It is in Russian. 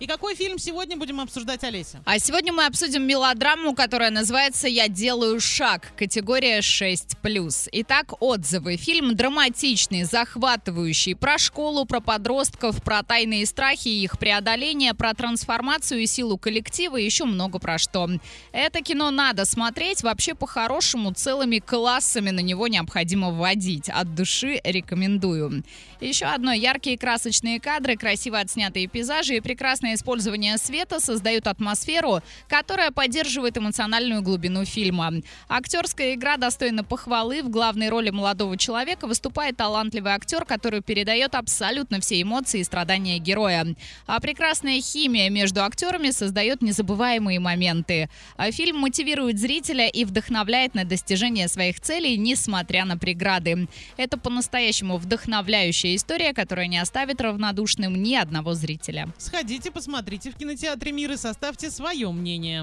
И какой фильм сегодня будем обсуждать, Олеся? А сегодня мы обсудим мелодраму, которая называется «Я делаю шаг», категория 6+. Итак, отзывы. Фильм драматичный, захватывающий, про школу, про подростков, про тайные страхи и их преодоление, про трансформацию и силу коллектива и еще много про что. Это кино надо смотреть, вообще по-хорошему целыми классами на него необходимо вводить. От души рекомендую. Еще одно. Яркие красочные кадры, красиво отснятые пейзажи и прекрасное использование света создают атмосферу, которая поддерживает эмоциональную глубину фильма. Актерская игра достойна похвалы. В главной роли молодого человека выступает талантливый актер, который передает абсолютно все эмоции и страдания героя. А прекрасная химия между актерами создает незабываемые моменты. А фильм мотивирует зрителя и вдохновляет на достижение своих целей, несмотря на преграды. Это по-настоящему вдохновляющая история, которая не оставит равнодушным ни одного зрителя. Сходите, посмотрите в кинотеатре «Мир» и составьте свое мнение.